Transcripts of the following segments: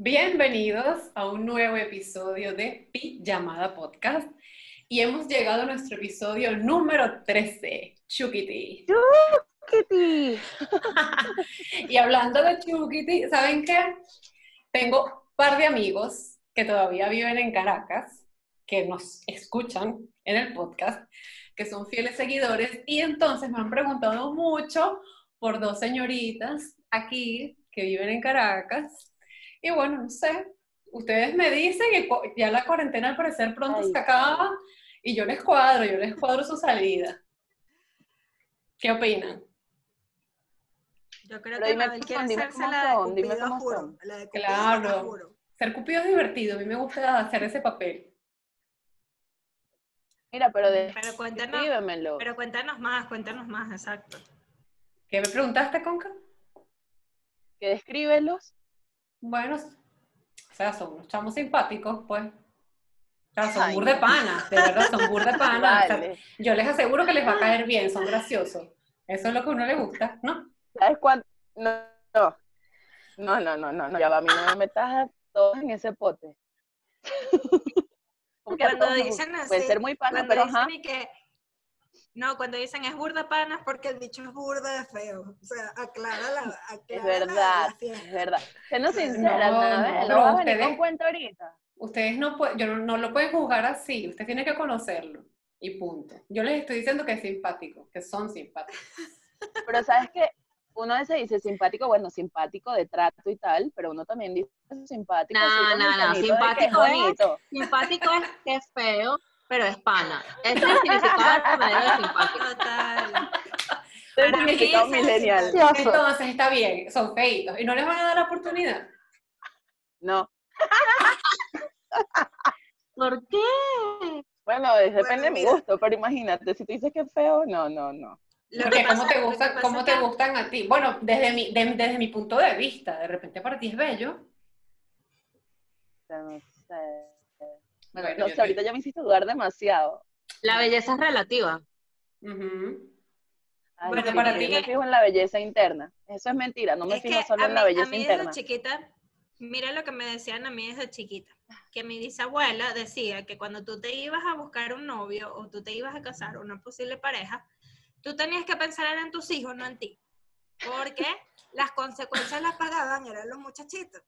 Bienvenidos a un nuevo episodio de Pijamada Podcast y hemos llegado a nuestro episodio número 13, Chukiti. Kitty. y hablando de Chukiti, ¿saben qué? Tengo un par de amigos que todavía viven en Caracas, que nos escuchan en el podcast, que son fieles seguidores y entonces me han preguntado mucho por dos señoritas aquí que viven en Caracas. Y bueno, no sé, ustedes me dicen que ya la cuarentena al parecer pronto Ay. se acaba y yo les cuadro, yo les cuadro su salida. ¿Qué opinan? Yo creo Pero que Mabel quiere hacerse la de son, dime Cupido juro, son. La de Cupido Claro. juro. Ser cupido es divertido, a mí me gusta hacer ese papel. Mira, pero de, Pero cuéntanos, descríbemelo. pero cuéntanos más, cuéntanos más, exacto. ¿Qué me preguntaste, Conca? Que descríbelos. Bueno, o sea, son unos chamos simpáticos, pues. O sea, son Ay, bur de no. pana, de verdad, son bur de pana. O sea, Vale. yo les aseguro que les va a caer bien, son graciosos. Eso es lo que a uno le gusta, ¿no? ¿Sabes cuánto? No, no. No, no, no, no, no. Ya va, a mí no me metas a todos en ese pote. Porque Cuando dicen así, Puede ser muy pana, pero dicen ajá. y que, no, cuando dicen es burda pana es porque el dicho es burda de feo. O sea, aclara la, aclara Es verdad, la es verdad. Siendo No, sincera, no, pero no vas a venir ustedes- cuento ahorita. Ustedes no, yo no, no lo pueden juzgar así, usted tiene que conocerlo. Y punto. Yo les estoy diciendo que es simpático, que son simpáticos. Pero sabes que uno a veces dice simpático, bueno, simpático de trato y tal, pero uno también dice simpático. No, no, no, simpático es- bonito. Simpático es que es feo, pero es pana. Ese es el significado verdadero de simpático. Total. Mí significado millennial. Entonces está bien, son feitos. ¿Y no les van a dar la oportunidad? No. ¿Por qué? Bueno, es- depende Bueno, de mi gusto, pero imagínate, si tú dices que es feo, no, no, no. Lo Porque que ¿cómo pasa- te lo que gustan, pasa cómo es te gustan a ti? Bueno, desde mi, de- desde mi punto de vista, de repente para ti es bello. No sé. Bueno, No sé, ahorita ya me hiciste dudar demasiado. La belleza es relativa. Ay, Bueno, sí, para yo ti- me fijo en la belleza interna. Eso es mentira, no me es fijo que solo a en la belleza a mí interna. Desde chiquita, mira lo que me decían a mí desde chiquita, que mi bisabuela decía que cuando tú te ibas a buscar un novio o tú te ibas a casar una posible pareja, tú tenías que pensar en tus hijos, no en ti, porque las consecuencias las pagaban eran los muchachitos.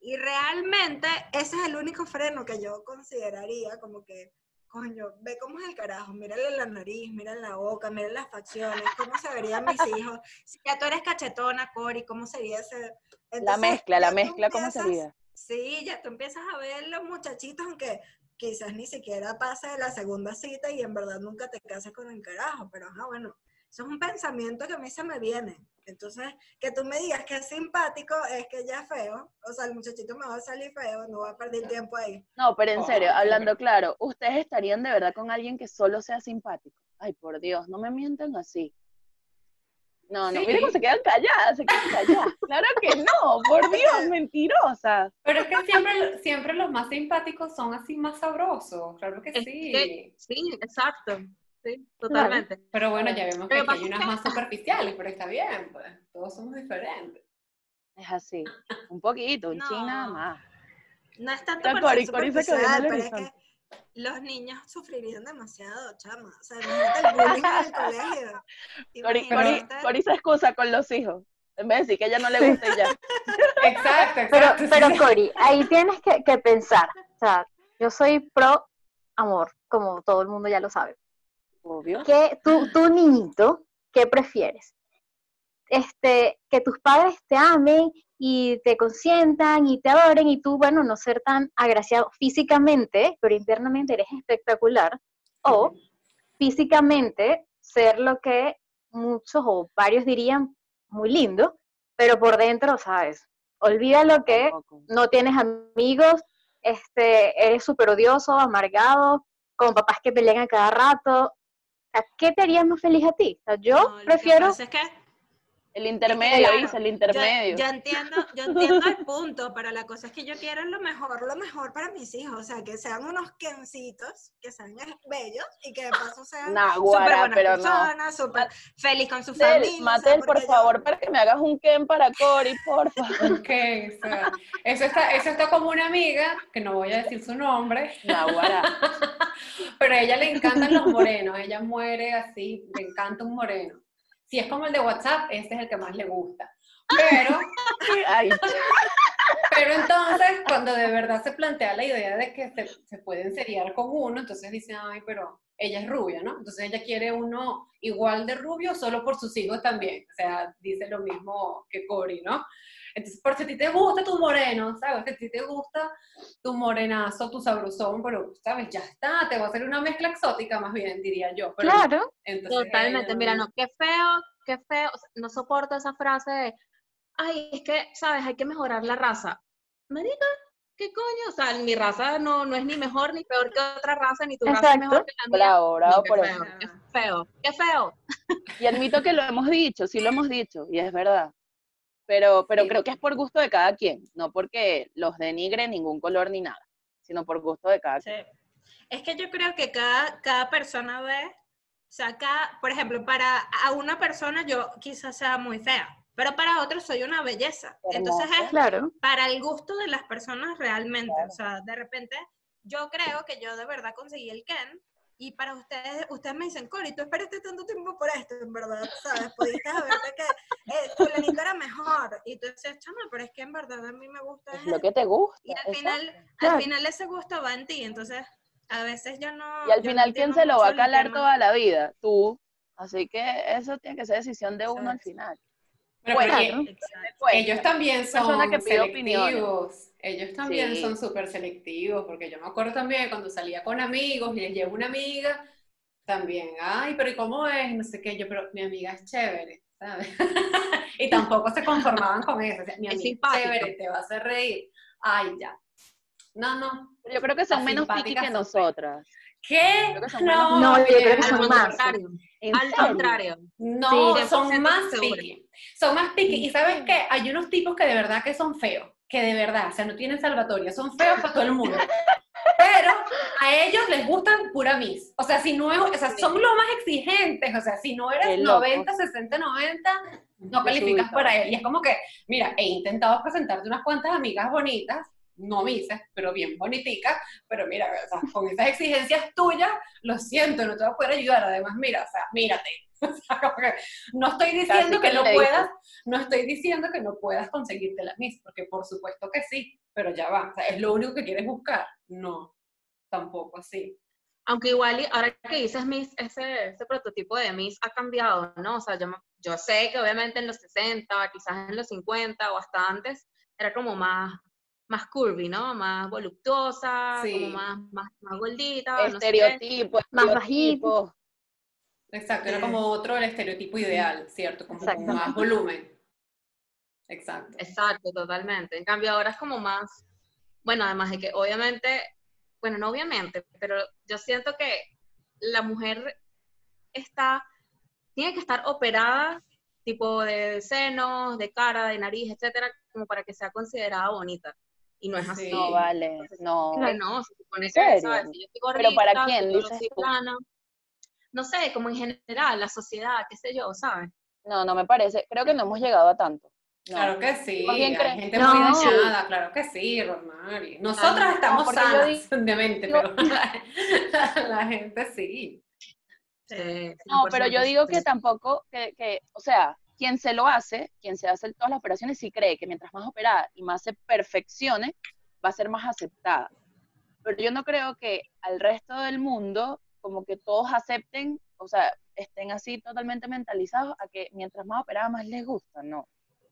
Y realmente ese es el único freno que yo consideraría como que, coño, ve cómo es el carajo, mírale la nariz, mira la boca, mira las facciones, cómo se verían mis hijos. Si ya tú eres cachetona, Cori, ¿cómo sería ese? La mezcla, la mezcla, ¿cómo sería? Sí, ya tú empiezas a ver los muchachitos, aunque quizás ni siquiera pase de la segunda cita y en verdad nunca te cases con el carajo, pero ajá, bueno, eso es un pensamiento que a mí se me viene. Entonces, que tú me digas que es simpático es que ya es feo, o sea, el muchachito me va a salir feo, no va a perder tiempo ahí. No, pero en serio, Oh, hablando claro, ¿ustedes estarían de verdad con alguien que solo sea simpático? Ay, por Dios, no me mientan así. No, no, Sí. mira cómo se quedan calladas, se quedan calladas. Claro que no, por Dios, mentirosas. Pero es que siempre, siempre los más simpáticos son así más sabrosos, claro que Es sí. que- sí, exacto. Sí, totalmente. Pero bueno, ya vemos aquí que hay unas más superficiales, pero está bien, pues, todos somos diferentes. Es así, un poquito, un No. chin nada más. No es tanto por Cori- superficial, pero es que los niños sufrirían demasiado, chama. O sea, imagínate el bullying en el colegio. Cori, Cori, Cori se excusa con los hijos. En vez de decir que a ella no le gusta y ya. Exacto, Pero, exacto. pero sí. Cori, ahí tienes que, que pensar. O sea, yo soy pro amor, como todo el mundo ya lo sabe. Obvio. ¿Qué, tú, tú niñito, ¿qué prefieres? Este, que tus padres te amen y te consientan y te adoren y tú, bueno, no ser tan agraciado físicamente, pero internamente eres espectacular. O físicamente ser lo que muchos o varios dirían muy lindo, pero por dentro, ¿sabes? Olvida lo que no tienes amigos, este, eres súper odioso, amargado, con papás que pelean a cada rato. ¿A qué te haría más feliz a ti? O sea, yo No, lo que prefiero, pasa es que El intermedio, Claro, dice, el intermedio. yo entiendo, yo entiendo el punto, pero la cosa es que yo quiero lo mejor, lo mejor para mis hijos, o sea, que sean unos kencitos, que sean bellos y que de paso sean Naguará, súper buenas pero no. personas, súper feliz con su familia. o sea, Matel, por yo- favor, para que me hagas un Ken para Cory, porfa. Ok, o sea, eso está, eso está como una amiga, que no voy a decir su nombre, Naguará. pero a ella le encantan los morenos, ella muere así, le encanta un moreno. Si es como el de WhatsApp, ese es el que más le gusta. Pero, pero entonces, cuando de verdad se plantea la idea de que se, se pueden seriar con uno, entonces dice, ay, pero ella es rubia, ¿no? Entonces ella quiere uno igual de rubio solo por sus hijos también. O sea, dice lo mismo que Cory, ¿no? Entonces, por si a ti te gusta tu moreno, ¿sabes? Si a ti te gusta tu morenazo, tu sabrosón, pero, ¿sabes? Ya está, te va a hacer una mezcla exótica más bien, diría yo. Pero, Claro, entonces, Totalmente, mira, no, qué feo, qué feo, o sea, no soporto esa frase de, ay, es que, sabes, hay que mejorar la raza. Marica, ¿qué coño? O sea, mi raza no, no es ni mejor ni peor que otra raza, ni tu raza es mejor que la mía. bravo, bravo No, qué por feo, eso. qué feo, qué feo. Y admito que lo hemos dicho, sí lo hemos dicho, y es verdad. Pero, pero Sí. creo que es por gusto de cada quien, no porque los denigre ningún color ni nada, sino por gusto de cada quien. Es que yo creo que cada, cada persona ve, o sea, cada- por ejemplo, para a una persona yo quizás sea muy fea, pero para otros soy una belleza. Entonces es claro. para el gusto de las personas realmente. O sea, de repente yo creo que yo de verdad conseguí el Ken. Y para ustedes, ustedes me dicen, Cori, tú esperaste tanto tiempo por esto, en verdad, ¿sabes? Pudiste haberte que eh, fulanito era mejor. Y tú dices, chama, pero es que en verdad a mí me gusta Es lo él". que te gusta. Y al exacto. final, Claro. al final ese gusto va en ti, entonces a veces yo no... Y al no final, ¿quién se lo va a calar toda la vida? Tú. Así que eso tiene que ser decisión de uno al final. Pero Bueno, porque Exacto. Cuenta. ellos también son persona que pide opiniones. Ellos también Sí. son súper selectivos, porque yo me acuerdo también cuando salía con amigos y les llevo una amiga, también, ay, pero ¿y cómo es? No sé qué, yo, pero mi amiga es chévere, ¿sabes? y tampoco se conformaban con eso. o sea, mi amiga es chévere, te va a hacer reír. Ay, ya. No, no. Yo creo que son menos piqui que nosotras. ¿Qué? No, No, yo creo que son Al más. contrario, ¿En al contrario. No, Sí. son 100% más picky. Son más picky. Y sabes qué? Hay unos tipos que de verdad que son feos. Que de verdad, o sea, no tienen salvatoria. Son feos para todo el mundo. Pero a ellos les gustan pura miss. O sea, si no es, o sea, son los más exigentes. O sea, si no eres loco. 90, 60, 90, no calificas para él. Y es como que, mira, he intentado presentarte unas cuantas amigas bonitas, no mises, pero bien boniticas, pero mira, o sea, con esas exigencias tuyas, lo siento, no te voy a poder ayudar. Además, mira, o sea, mírate. O sea, como que no estoy diciendo Casi que, que no puedas, no estoy diciendo que no puedas conseguirte la Miss, porque por supuesto que sí, pero ya va, o sea, es lo único que quieres buscar. No, tampoco así. Aunque igual, ahora que dices Miss, ese, ese prototipo de Miss ha cambiado, ¿no? O sea, yo, yo sé que obviamente en los 60, quizás en los 50 o hasta antes, era como más, más curvy, ¿no? Más voluptuosa, Sí. como más, más, más gordita, no sé qué. Estereotipo, Más estereotipo. Exacto, era Sí. como otro el estereotipo ideal, ¿cierto? Como con más volumen. Exacto. Exacto, totalmente. En cambio, ahora es como más, bueno, además de que obviamente, bueno, no obviamente, pero yo siento que la mujer está, tiene que estar operada, tipo de senos, de cara, de nariz, etcétera, como para que sea considerada bonita. Y no es así. Sí. No vale, no. No, se supone ¿En que, serio? ¿sabes? Si yo estoy ¿Pero para gordita, quién, si yo dices plana, no sé, como en general, la sociedad, qué sé yo, ¿sabes? No, no me parece. Creo que no hemos llegado a tanto. No. Claro que sí, hay gente No. muy dañada, claro que sí, Rosmary. Nosotras no, estamos sanas de mente, digo- pero la, la gente sí. Sí, No, pero 100%, yo digo que tampoco, que, que, o sea, quien se lo hace, quien se hace todas las operaciones, sí cree que mientras más operada y más se perfeccione, va a ser más aceptada. Pero yo no creo que al resto del mundo, como que todos acepten, o sea, estén así totalmente mentalizados a que mientras más operada más les gusta, no.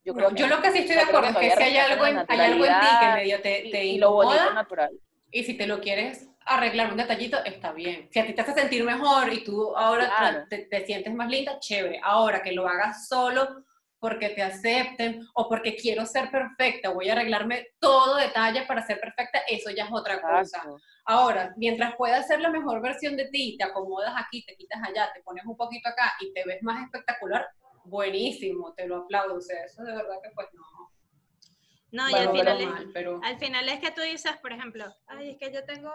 Yo, No, creo que yo lo que sí estoy de acuerdo es que si hay algo, en, hay algo en ti que medio te, y, te y lo bonito incomoda, natural. y si te lo quieres arreglar un detallito, está bien. Si a ti te hace sentir mejor y tú ahora Claro. te, te sientes más linda, chévere. Ahora que lo hagas solo porque te acepten o porque quiero ser perfecta, voy a arreglarme todo detalle para ser perfecta, eso ya es otra cosa. Exacto. Ahora, mientras puedas ser la mejor versión de ti, te acomodas aquí, te quitas allá, te pones un poquito acá y te ves más espectacular, buenísimo, te lo aplaudo, o sea, eso de verdad que pues no. No, y al final, es, mal, pero al final es que tú dices, por ejemplo, ay, es que yo tengo,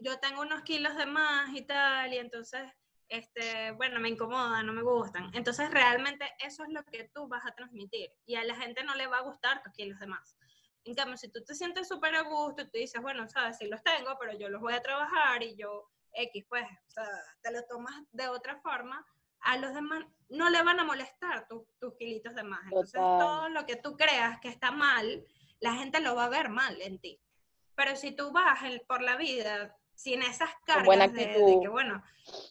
yo tengo unos kilos de más y tal, y entonces, este, bueno, me incomoda, no me gustan. Entonces, realmente eso es lo que tú vas a transmitir, y a la gente no le va a gustar tus kilos de más. En cambio, si tú te sientes súper a gusto, tú dices, bueno, sabes, sí los tengo, pero yo los voy a trabajar y yo, X, pues, o sea, te lo tomas de otra forma, a los demás no le van a molestar tus, tus kilitos de más. Entonces, Total. todo lo que tú creas que está mal, la gente lo va a ver mal en ti. Pero si tú vas el- por la vida sin esas cargas de- que, bueno,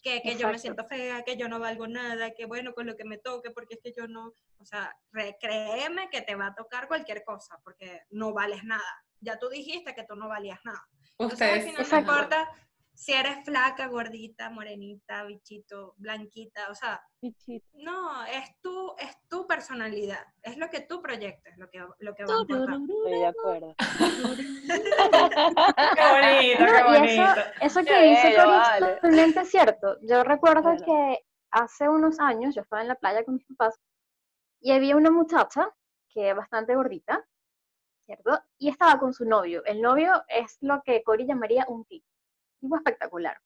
que, que yo me siento fea, que yo no valgo nada, que bueno, con lo que me toque, porque es que yo no, o sea, re- créeme que te va a tocar cualquier cosa, porque no vales nada. Ya tú dijiste que tú no valías nada. Entonces, al ustedes... final no Exacto. importa si eres flaca, gordita, morenita, bichito, blanquita, o sea, Bichito. no, es tu, es tu personalidad, es lo que tú proyectes, lo que, lo que va a importar. Estoy de acuerdo. Qué bonito, qué No, y eso, bonito. eso que Qué dice Cori es totalmente cierto. Yo recuerdo que hace unos años yo estaba en la playa con mis papás y había una muchacha que es bastante gordita, ¿cierto? Y estaba con su novio. El novio es lo que Cori llamaría un tipo, tipo espectacular.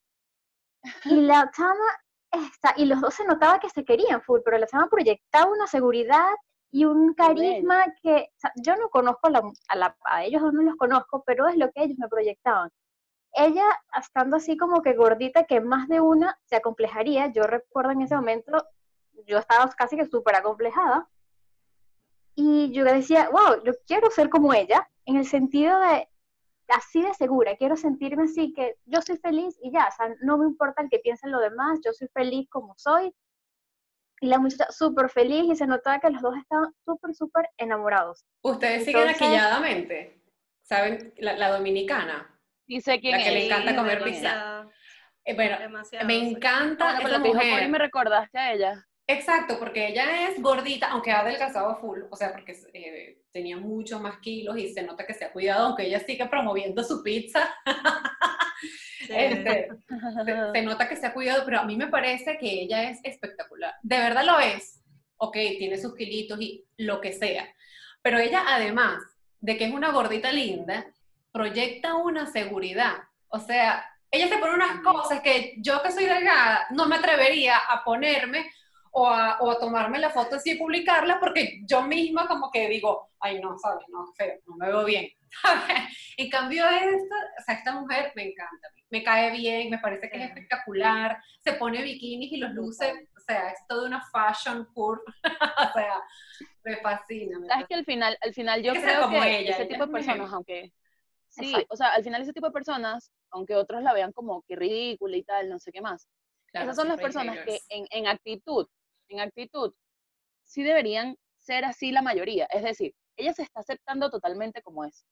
Y la chama, está, y los dos se notaba que se querían full, pero la chama proyectaba una seguridad y un carisma que, o sea, yo no conozco a, la, a, la- a ellos, no los conozco, pero es lo que ellos me proyectaban ella estando así como que gordita, que más de una se acomplejaría. Yo recuerdo en ese momento, yo estaba casi que súper acomplejada. Y yo decía, wow, yo quiero ser como ella, en el sentido de así de segura, quiero sentirme así, que yo soy feliz y ya, o sea, no me importa el que piensen lo demás, yo soy feliz como soy. Y la muchacha súper feliz y se notaba que los dos estaban súper, súper enamorados. Ustedes siguen aquilladamente, ¿saben? La, la dominicana. Y sé quién La que le encanta comer pizza. Eh, bueno, demasiado, me encanta Bueno, esa pero dijo Cori, mujer. me recordaste a ella. Exacto, porque ella es gordita, aunque ha adelgazado a full, o sea, porque eh, tenía mucho más kilos y se nota que se ha cuidado, aunque ella sigue promoviendo su pizza. Sí. Este, se, se nota que se ha cuidado, pero a mí me parece que ella es espectacular. De verdad lo es. Ok, tiene sus kilitos y lo que sea. Pero ella, además de que es una gordita linda, proyecta una seguridad. O sea, ella se pone unas cosas que yo que soy delgada no me atrevería a ponerme o a, o a tomarme la foto así y publicarla porque yo misma como que digo, ay no, ¿sabes? No, feo, no me veo bien. en cambio esta, o sea, esta mujer me encanta, me cae bien, me parece que es Sí. espectacular, se pone bikinis y los luce, o sea, es toda una fashion curve, o sea, me fascina. me Sabes que al final, al final yo creo como que ella, ese ella tipo es de personas, aunque sí, Exacto. o sea, al final ese tipo de personas, aunque otros la vean como que ridícula y tal, no sé qué más, Claro, esas son las personas que en, en actitud, en actitud, sí deberían ser así la mayoría. Es decir, ella se está aceptando totalmente como es.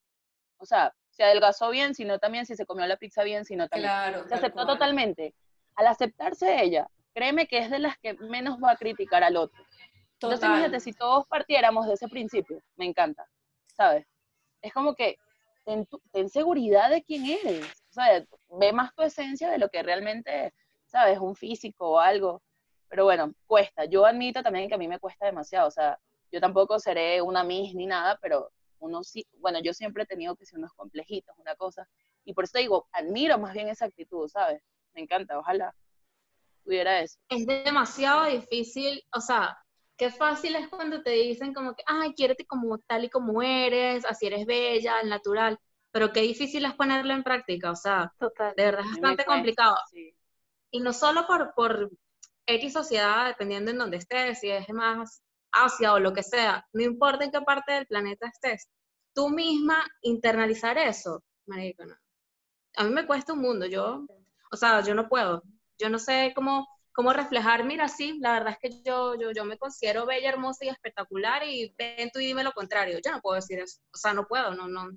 O sea, se adelgazó bien, sino también si se comió la pizza bien, sino también. Claro, Se aceptó cual. totalmente. Al aceptarse ella, créeme que es de las que menos va a criticar al otro. Entonces, Total. imagínate, si todos partiéramos de ese principio, me encanta, ¿sabes? Es como que ten, tu- ten seguridad de quién eres, o sea, ve más tu esencia de lo que realmente, ¿sabes? Un físico o algo. Pero bueno, cuesta. Yo admito también que a mí me cuesta demasiado, o sea, yo tampoco seré una miss ni nada, pero uno sí, bueno, yo siempre he tenido que ser unos complejitos, una cosa, y por eso digo, admiro más bien esa actitud, ¿sabes? Me encanta, ojalá tuviera eso. es demasiado difícil, o sea, qué fácil es cuando te dicen como que, ay, quiérete como tal y como eres, así eres bella, al natural, pero qué difícil es ponerlo en práctica, o sea, Total. de verdad es bastante cuesta, complicado. sí. Y no solo por, por X sociedad, dependiendo en dónde estés, si es más Asia o lo que sea, no importa en qué parte del planeta estés, tú misma internalizar eso, marico, no. A mí me cuesta un mundo, yo, o sea, yo no puedo, yo no sé cómo, cómo reflejar, mira, sí, la verdad es que yo, yo, yo me considero bella, hermosa y espectacular y ven tú y dime lo contrario, yo no puedo decir eso, o sea, no puedo, no, no,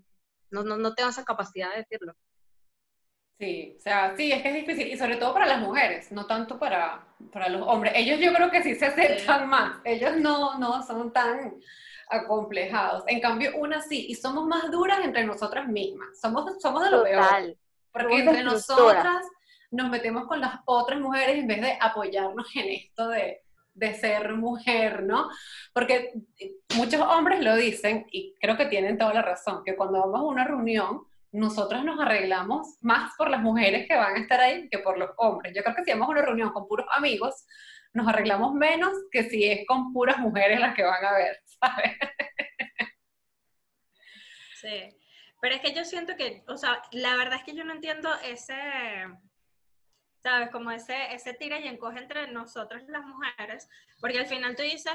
no, no, no tengo esa capacidad de decirlo. Sí, o sea, sí, es que es difícil, y sobre todo para las mujeres, no tanto para, para los hombres. Ellos yo creo que sí se aceptan más, ellos no, no son tan acomplejados. En cambio, una sí, y somos más duras entre nosotras mismas, somos, somos de lo peor, Total. porque somos entre nosotras nos metemos con las otras mujeres en vez de apoyarnos en esto de, de ser mujer, ¿no? Porque muchos hombres lo dicen, y creo que tienen toda la razón, que cuando vamos a una reunión, nosotros nos arreglamos más por las mujeres que van a estar ahí que por los hombres. Yo creo que si vamos a una reunión con puros amigos, nos arreglamos menos que si es con puras mujeres las que van a ver, ¿sabes? Sí, pero es que yo siento que, o sea, la verdad es que yo no entiendo ese, ¿sabes? Como ese, ese tira y encoge entre nosotras las mujeres, porque al final tú dices,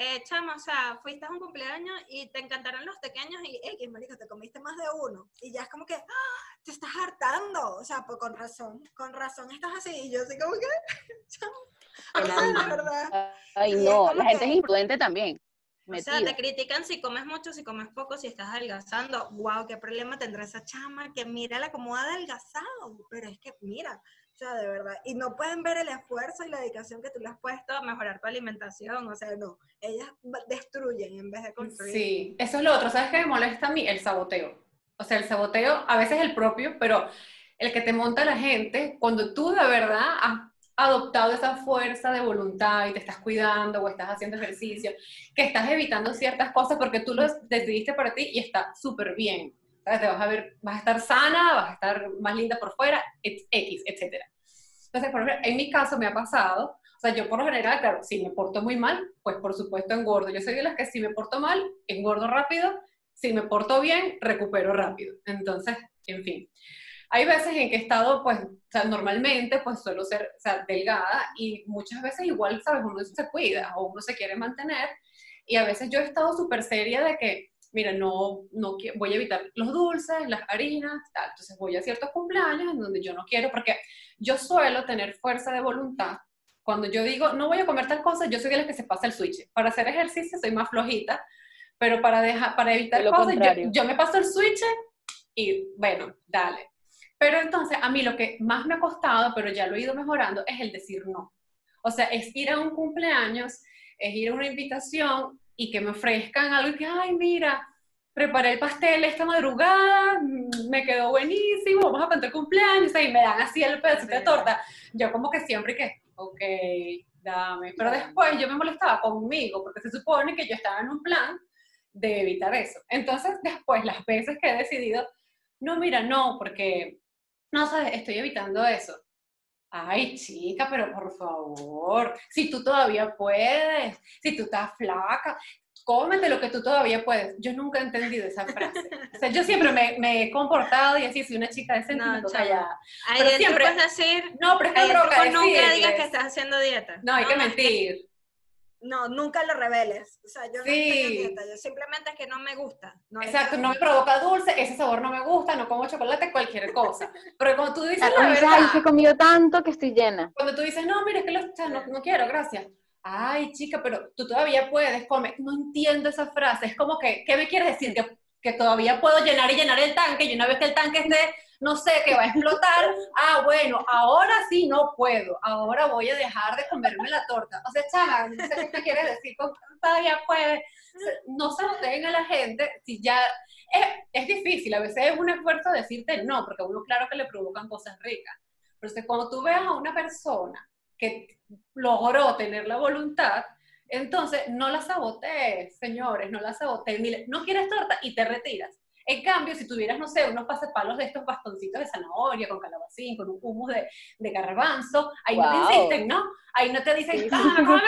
eh, chama, o sea, fuiste a un cumpleaños y te encantaron los pequeños y, X, marica, te comiste más de uno. Y ya es como que, ¡ah! te estás hartando. O sea, pues con razón, con razón estás así. Y yo así como que, chama, la verdad. Ay, no, la gente que- es imprudente también. O sea, te critican si comes mucho, si comes poco, si estás adelgazando. Wow, qué problema tendrá esa chama que mírala como ha adelgazado. Pero es que mira, o sea, de verdad. Y no pueden ver el esfuerzo y la dedicación que tú le has puesto a mejorar tu alimentación. O sea, no. Ellas destruyen en vez de construir. Sí, eso es lo otro. ¿Sabes qué me molesta a mí? El saboteo. O sea, el saboteo, a veces el propio, pero el que te monta la gente cuando tú de verdad has adoptado esa fuerza de voluntad y te estás cuidando o estás haciendo ejercicio, que estás evitando ciertas cosas porque tú lo decidiste para ti y está súper bien. ¿Sabes? Te vas a ver, vas a estar sana, vas a estar más linda por fuera, X, etcétera. Entonces, por ejemplo, en mi caso me ha pasado, o sea, yo por lo general, claro, si me porto muy mal, pues por supuesto engordo. Yo soy de las que si me porto mal, engordo rápido, si me porto bien, recupero rápido. Entonces, en fin. Hay veces en que he estado, pues, o sea, normalmente, pues suelo ser, o sea, delgada y muchas veces igual, ¿sabes? Uno se cuida o uno se quiere mantener y a veces yo he estado súper seria de que, mira, no, no voy a evitar los dulces, las harinas, tal. Entonces voy a ciertos cumpleaños en donde yo no quiero, porque yo suelo tener fuerza de voluntad. Cuando yo digo, no voy a comer tal cosa, yo soy de las que se pasa el switch. Para hacer ejercicio soy más flojita, pero para, dejar, para evitar lo cosas, yo, yo me paso el switch y bueno, dale. Pero entonces, a mí lo que más me ha costado, pero ya lo he ido mejorando, es el decir no. O sea, es ir a un cumpleaños, es ir a una invitación y que me ofrezcan algo y que, ay, mira, preparé el pastel esta madrugada, mm, me quedó buenísimo, vamos a cantar cumpleaños, y me dan así el pedacito de torta. Yo como que siempre que, ok, dame. Pero después yo me molestaba conmigo, porque se supone que yo estaba en un plan de evitar eso. Entonces, después, las veces que he decidido, no, mira, no, porque, no, sabes, estoy evitando eso. Ay, chica, pero por favor, si tú todavía puedes, si tú estás flaca, cómete lo que tú todavía puedes. Yo nunca he entendido esa frase. O sea, yo siempre me, me he comportado y así, soy una chica de No, sentimiento chama. callada. Pero siempre- truco es decir, No, pero es que no nunca digas que estás haciendo dieta. No, hay que es mentir. No, nunca lo reveles. O sea, yo no Sí. estoy en dieta, yo simplemente es que no me gusta. No Exacto, no me provoca dulce, ese sabor no me gusta, no como chocolate, cualquier cosa. Pero cuando tú dices Claro, la verdad, ay, que he comido tanto que estoy llena. cuando tú dices, no, mira, es que lo- o sea, no, no quiero, gracias. Ay, chica, pero tú todavía puedes, come. No entiendo esa frase. Es como que, ¿qué me quieres decir? Que, que todavía puedo llenar y llenar el tanque y una vez que el tanque esté, no sé, que va a explotar, ah, bueno, ahora sí no puedo. Ahora voy a dejar de comerme la torta. O sea, chama, no sé qué te quieres decir con todavía puedes. No se lo den a la gente si ya... Es, difícil, a veces es un esfuerzo decirte no, porque a uno claro que le provocan cosas ricas. Pero que cuando tú veas a una persona que logró tener la voluntad, entonces no la sabotees, señores, no la sabotees. No quieres torta y te retiras. En cambio, si tuvieras, no sé, unos pasapalos de estos bastoncitos de zanahoria, con calabacín, con un humus de, de garbanzo, ahí no te insisten, ¿no? Ahí no te dicen, Sí. "Ah, come,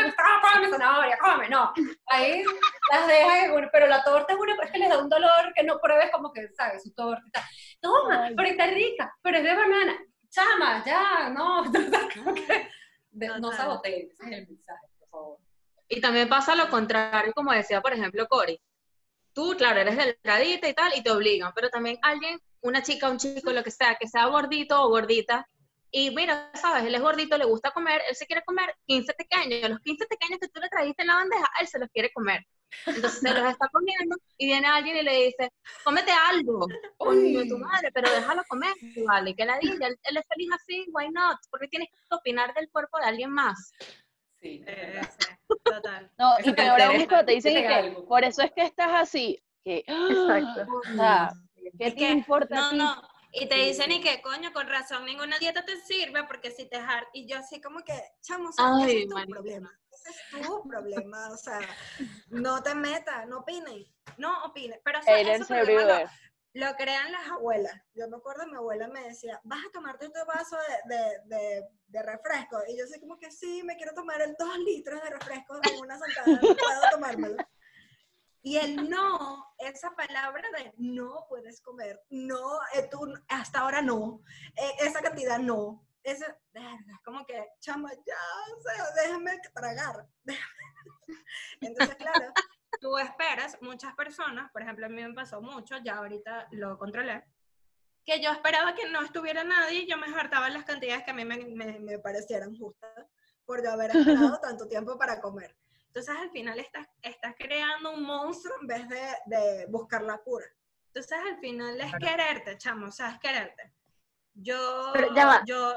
come zanahoria, come, no. Ahí las bueno, pero la torta es una, es que les da un dolor que no pruebes como que, ¿sabes? Su torta y tal. Toma, Ay. pero está rica, pero es de banana. Chama, ya, no. Entonces, como que de- no ese es el mensaje, por favor. Y también pasa lo contrario, como decía, por ejemplo, Cory. Tú, claro, eres delgadita y tal, y te obligan, pero también alguien, una chica, un chico, lo que sea, que sea gordito o gordita, y mira, sabes, él es gordito, le gusta comer, él se quiere comer 15 pequeños, los 15 pequeños que tú le trajiste en la bandeja, él se los quiere comer. Entonces se los está comiendo y viene alguien y le dice, cómete algo, coño tu madre, pero déjalo comer, vale, que la diga, él, él es feliz así, why not? Porque tienes que opinar del cuerpo de alguien más. Sí, Eh, verdad. sí, total. No, Eso y te peor aún cuando te dicen que algo. por eso es que estás así. Que, Exacto. o sea, ¿qué Es te que, importa a no, ti? no. Y te dicen, y que coño, con razón, ninguna dieta te sirve porque si te har Y yo así como que, chamo, ese es tu problema. ese es tu problema, o sea, no te metas, no opines, no opines. Pero o sea, problema lo- everywhere. Lo crean las abuelas. Yo me acuerdo, mi abuela me decía, vas a tomarte este vaso de, de, de, refresco. Y yo soy como que sí, me quiero tomar el dos litros de refresco en una sentada, no puedo tomármelo. Y el no, esa palabra de no puedes comer, no, eh, tú hasta ahora no, eh, esa cantidad no. Ese, verga, es como que, chama, ya, o déjame tragar. Entonces, claro, tú esperas, muchas personas, por ejemplo, a mí me pasó mucho, ya ahorita lo controlé, que yo esperaba que no estuviera nadie y yo me hartaba las cantidades que a mí me, me- me parecieran justas por yo haber esperado tanto tiempo para comer. Entonces al final estás, estás creando un monstruo en vez de, de buscar la cura. Entonces al final es quererte, chamo, o sea, es quererte. Yo, Pero ya va. yo,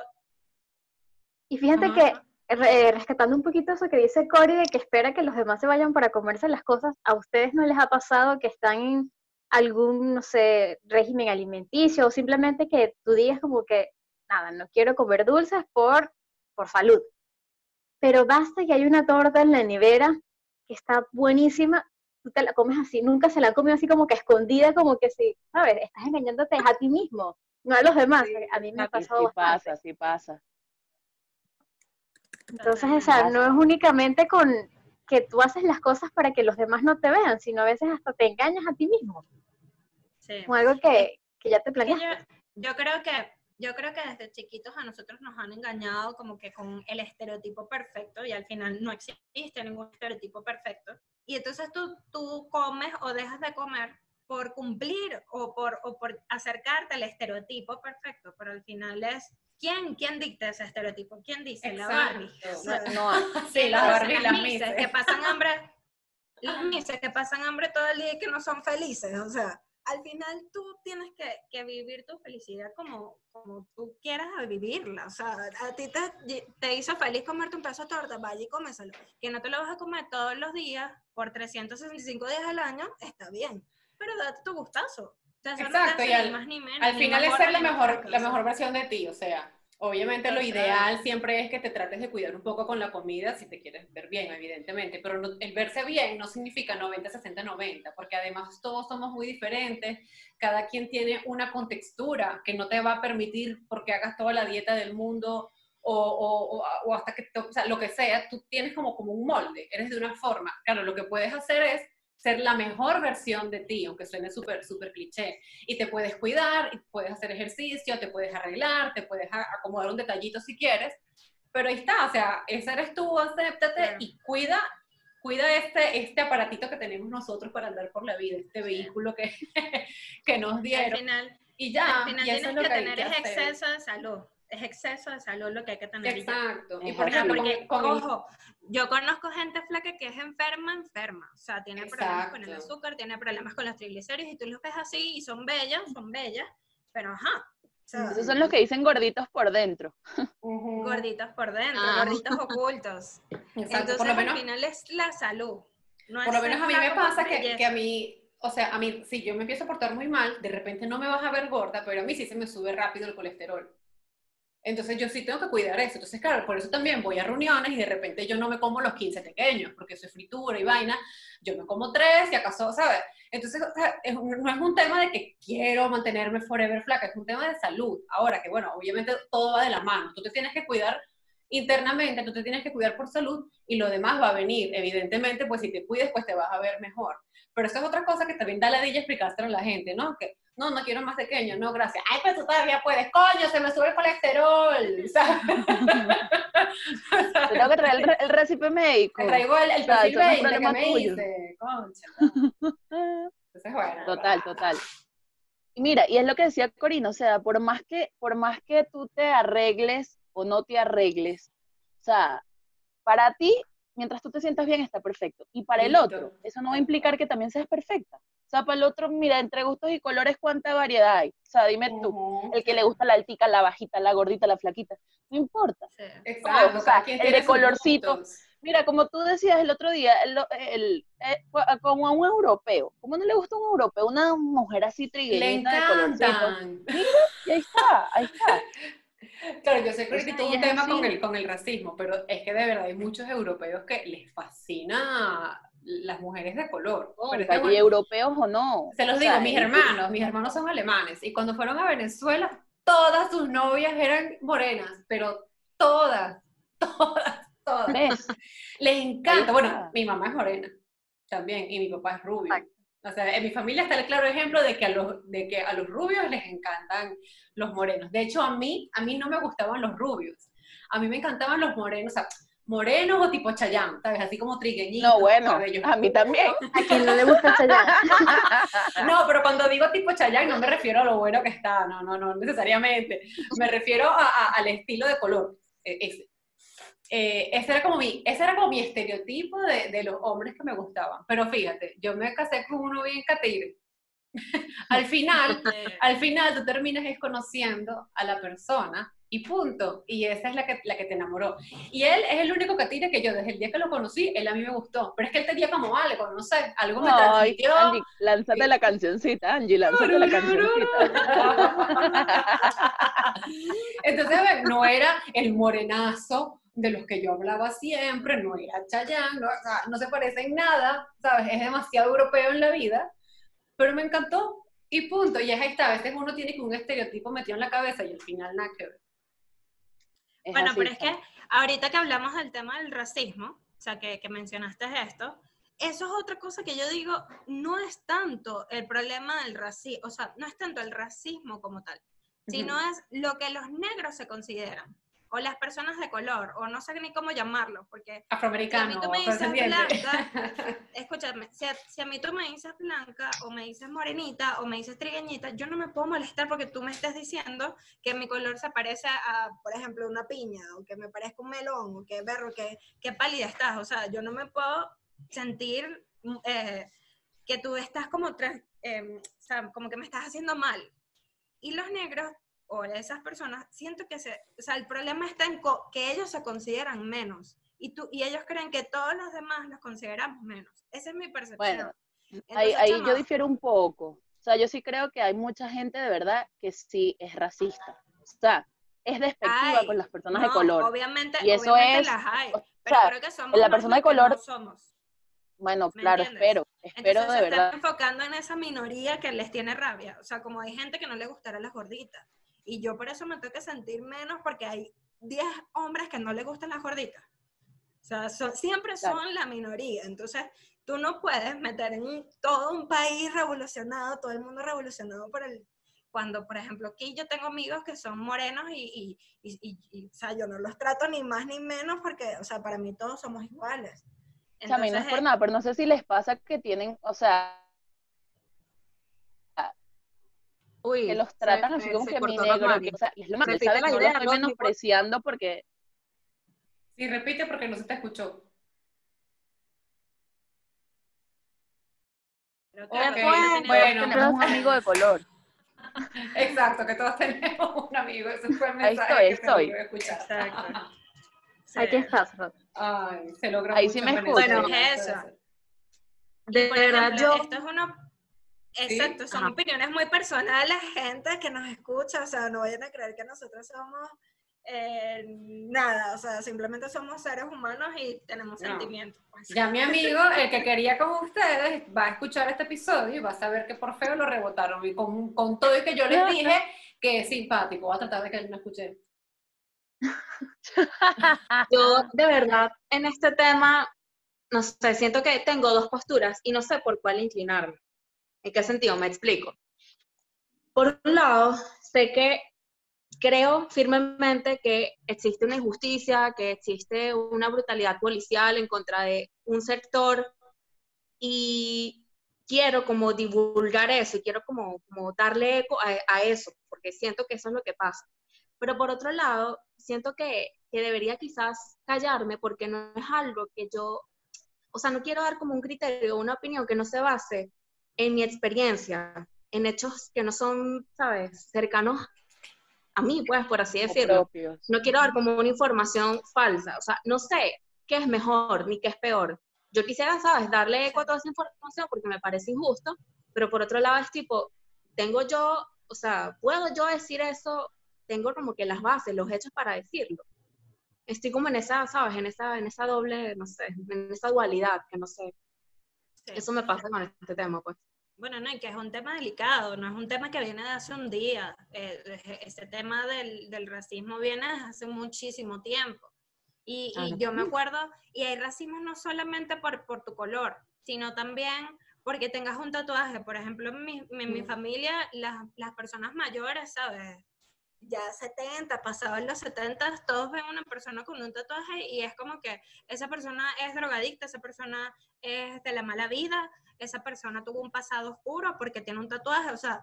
Y fíjate Ajá. que, re- rescatando un poquito eso que dice Cory, de que espera que los demás se vayan para comerse las cosas, ¿a ustedes no les ha pasado que están en algún, no sé, régimen alimenticio o simplemente que tú digas como que, nada, no quiero comer dulces por, por salud? Pero basta que hay una torta en la nevera que está buenísima, tú te la comes así, nunca se la han comido así como que escondida, como que si, ¿sabes? Estás engañándote a ti mismo, no a los demás. A mí me ha Sí, pasado sí bastante. pasa, sí pasa. Entonces, o sea, no es únicamente con que tú haces las cosas para que los demás no te vean, sino a veces hasta te engañas a ti mismo, sí. con algo que, que ya te planeaste. yo, yo creo que yo creo que desde chiquitos a nosotros nos han engañado como que con el estereotipo perfecto y al final no existe ningún estereotipo perfecto. Y entonces tú, tú comes o dejas de comer por cumplir o por, o por acercarte al estereotipo perfecto, pero al final es ¿quién, quién dicta ese estereotipo? ¿Quién dice? La Barbie. Exacto. O sea, No, hay. Sí, las Barbie y las Mises. que pasan hambre, las mises que pasan hambre todo el día y que no son felices, o sea, al final tú tienes que, que vivir tu felicidad como, como tú quieras vivirla, o sea, a ti te, te hizo feliz comerte un pedazo de torta, vaya y cómeselo, que no te lo vas a comer todos los días por 365 días al año, está bien, pero date tu gustazo. Sea, Exacto, y al- más ni menos, Al final es ser la mejor, la mejor versión de ti, o sea, obviamente lo ideal siempre es que te trates de cuidar un poco con la comida si te quieres ver bien, evidentemente, pero no- el verse bien no significa 90, 60, 90, porque además todos somos muy diferentes, cada quien tiene una contextura que no te va a permitir porque hagas toda la dieta del mundo o, o- o- hasta que, o sea, lo que sea, tú tienes como, como un molde, eres de una forma. Claro, lo que puedes hacer es ser la mejor versión de ti, aunque suene súper, súper cliché. Y te puedes cuidar, y puedes hacer ejercicio, te puedes arreglar, te puedes acomodar un detallito si quieres, pero ahí está, o sea, ese eres tú, acéptate Claro. y cuida, cuida este, este aparatito que tenemos nosotros para andar por la vida, este vehículo que, que nos Al dieron. final, Y ya, al final y tienes es que, que tener que es exceso de salud. Es exceso de salud lo que hay que tener. y ya. Exacto. Y Es por ejemplo, Porque, con, con ojo, yo conozco gente flaca que es enferma, enferma. O sea, tiene problemas con el Exacto. azúcar, tiene problemas con los triglicéridos y tú los ves así y son bellas, son bellas, pero ajá. O sea, Esos son los que dicen gorditos por dentro. Ujú. gorditos por dentro, Ah. gorditos ocultos. Exacto, Entonces, por lo menos al final es la salud. no Por lo menos a mí me pasa que, que a mí, o sea, a mí, si yo me empiezo a portar muy mal, de repente no me vas a ver gorda, pero a mí sí se me sube rápido el colesterol. Entonces yo sí tengo que cuidar eso. Entonces, claro, por eso también voy a reuniones y de repente yo no me como los 15 pequeños, porque es fritura y vaina. Yo me como tres y acaso, ¿sabes? Entonces, o sea, es no es un tema de que quiero mantenerme forever flaca, es un tema de salud. Ahora que, bueno, obviamente todo va de la mano. Tú te tienes que cuidar internamente, tú te tienes que cuidar por salud y lo demás va a venir. Evidentemente, pues si te cuides, pues te vas a ver mejor. Pero eso es otra cosa que también da la dilla explicárselo a la gente, ¿no? Que no, no quiero más pequeño, no, gracias. Ay, pero tú todavía puedes, coño, se me sube el colesterol. tengo que traer el, re- el récipe médico. Te traigo el, el perfil eso no es 20 que problema me tuyo. hice, concha. Entonces, bueno. Total, total. Y mira, y es lo que decía Corina, o sea, por más que, por más que tú te arregles o no te arregles, o sea, para ti, mientras tú te sientas bien, está perfecto. Y para el otro, eso no va a implicar que también seas perfecta. O sea, para el otro, mira, entre gustos y colores, ¿cuánta variedad hay? O sea, dime tú, el que le gusta la altica, la bajita, la gordita, la flaquita, no importa. Sí. Exacto, o sea, el tiene de colorcito. Mira, como tú decías el otro día, el, el- eh, como a un europeo, ¿cómo no le gusta a un europeo? Una mujer así Le trigueñita de colorcito. encantan. Y ahí está, ahí está. Claro, yo sé que y un es tema con el, con el racismo, pero es que de verdad hay muchos europeos que les fascina las mujeres de color. Pero es que, y bueno, europeos o no. se los O digo, sea, mis hermanos, mis hermanos son alemanes, y cuando fueron a Venezuela, todas sus novias eran morenas, pero todas, todas, todas. ¿Ves? Les encanta. Bueno, mi mamá es morena también y mi papá es rubio. Exacto. O sea, en mi familia está el claro ejemplo de que a los, de que a los rubios les encantan los morenos. De hecho, a mí, a mí no me gustaban los rubios. A mí me encantaban los morenos, o sea, morenos o tipo Chayanne, ¿sabes? Así como trigueñitos. No, bueno, cabellos a mí también. A quien no le gusta Chayanne. No, pero cuando digo tipo Chayanne no me refiero a lo bueno que está, no, no, no necesariamente. Me refiero a- a- al estilo de color. eh, Ese. Eh, ese, era como mi, ese era como mi estereotipo de, de los hombres que me gustaban. Pero fíjate, yo me casé con uno bien catire. al final, al final tú terminas es conociendo a la persona y punto. Y esa es la que, la que te enamoró. Y él es el único catire que yo desde el día que lo conocí, él a mí me gustó. Pero es que él tenía como algo, no sé, algo me Ay, transmitió. Angie, lánzate la cancioncita, Angie, lánzate la cancioncita. Entonces, a ver, no era el morenazo de los que yo hablaba siempre, no era Chayanne, no, no se parece en nada, ¿sabes? Es demasiado europeo en la vida, pero me encantó y punto. Y es ahí está, a veces uno tiene que un estereotipo metido en la cabeza y al final nada que ver. Es Bueno, así, pero es que ahorita que hablamos del tema del racismo, o sea, que, que mencionaste esto, eso es otra cosa que yo digo, no es tanto el problema del racismo, o sea, no es tanto el racismo como tal, sino es lo que los negros se consideran, o las personas de color, o no sé ni cómo llamarlo, porque Afroamericano, Si a mí tú me dices afrodescendiente. escúchame, si a, si a mí tú me dices blanca, o me dices morenita, o me dices trigueñita, yo no me puedo molestar porque tú me estés diciendo que mi color se parece a, por ejemplo, una piña, o que me parezca un melón, o que berro, que, que pálida estás. O sea, yo no me puedo sentir mm, eh, que tú estás como, eh, o sea, como que me estás haciendo mal. Y los negros, o esas personas, siento que se, o sea, el problema está en que ellos se consideran menos. Y, tú, y ellos creen que todos los demás los consideramos menos. Esa es mi percepción. Bueno, Entonces, Ahí, ahí yo difiero un poco. O sea, yo sí creo que hay mucha gente de verdad que sí es racista. O sea, es despectiva Ay, con las personas de no, color. Obviamente, Y eso obviamente es- las hay. o Pero sea, creo que somos la persona de que no color- somos. Bueno, ¿Me claro, entiendes? espero, espero Entonces de se verdad. están enfocando en esa minoría que les tiene rabia. O sea, como hay gente que no le gustará las gorditas. Y yo por eso me tengo que sentir menos porque hay 10 hombres que no les gustan las gorditas. O sea, son- siempre Claro. son la minoría. Entonces, tú no puedes meter en un- todo un país revolucionado, todo el mundo revolucionado por el... Cuando, por ejemplo, aquí yo tengo amigos que son morenos y, y, y- y- o sea, yo no los trato ni más ni menos porque, o sea, para mí todos somos iguales. Chami, no es Entonces, por eh, nada, pero no sé si les pasa que tienen, o sea, Uy, que los se- tratan así como que mi negro, que, o sea, y es lo más, Repite ¿sabes? la No lo idea, estoy menospreciando porque Sí, repite porque no se te escuchó. pero Ok, claro, yo tenía- bueno. tenemos un amigo de color. Exacto, que todos tenemos un amigo. Ese fue el Ahí mensaje estoy, que estoy. logró. Exacto. Sí. Aquí estás, Rod. Ay, se logra Ahí mucho sí me escucho. eso Eso. debe ser. De verdad, ejemplo, yo... esto es una... Exacto, son Ajá. opiniones muy personales, gente que nos escucha, o sea, no vayan a creer que nosotros somos eh, nada, o sea, simplemente somos seres humanos y tenemos No. sentimientos. pues. Ya mi amigo, el que quería con ustedes, va a escuchar este episodio y va a saber que por feo lo rebotaron. Y con, con todo y que yo les dije que es simpático, voy a tratar de que él no escuche. Yo, de verdad, en este tema, no sé, siento que tengo dos posturas y no sé por cuál inclinarme. ¿En qué sentido? Me explico. Por un lado, sé que creo firmemente que existe una injusticia, que existe una brutalidad policial en contra de un sector y quiero como divulgar eso y quiero como, como darle eco a, a eso, porque siento que eso es lo que pasa. Pero por otro lado, siento que, que debería quizás callarme porque no es algo que yo, o sea, no quiero dar como un criterio, una opinión que no se base en mi experiencia, en hechos que no son, ¿sabes?, cercanos a mí, pues, por así decirlo. No quiero dar como una información falsa, o sea, no sé qué es mejor ni qué es peor. Yo quisiera, ¿sabes?, darle eco a toda esa información porque me parece injusto, pero por otro lado es tipo, tengo yo, o sea, ¿puedo yo decir eso tengo como que las bases, los hechos para decirlo. Estoy como en esa, ¿sabes? En esa, en esa doble, no sé, en esa dualidad, que no sé. Sí. Eso me pasa con este tema, pues. Bueno, no, y que es un tema delicado, no es un tema que viene de hace un día. Eh, este tema del, del racismo viene desde hace muchísimo tiempo. Y, y yo me acuerdo, y hay racismo no solamente por, por tu color, sino también porque tengas un tatuaje. Por ejemplo, en mi, en mi familia, las, las personas mayores, ¿sabes? Ya 70, pasados los 70, todos ven una persona con un tatuaje y es como que esa persona es drogadicta, esa persona es de la mala vida, esa persona tuvo un pasado oscuro porque tiene un tatuaje, o sea,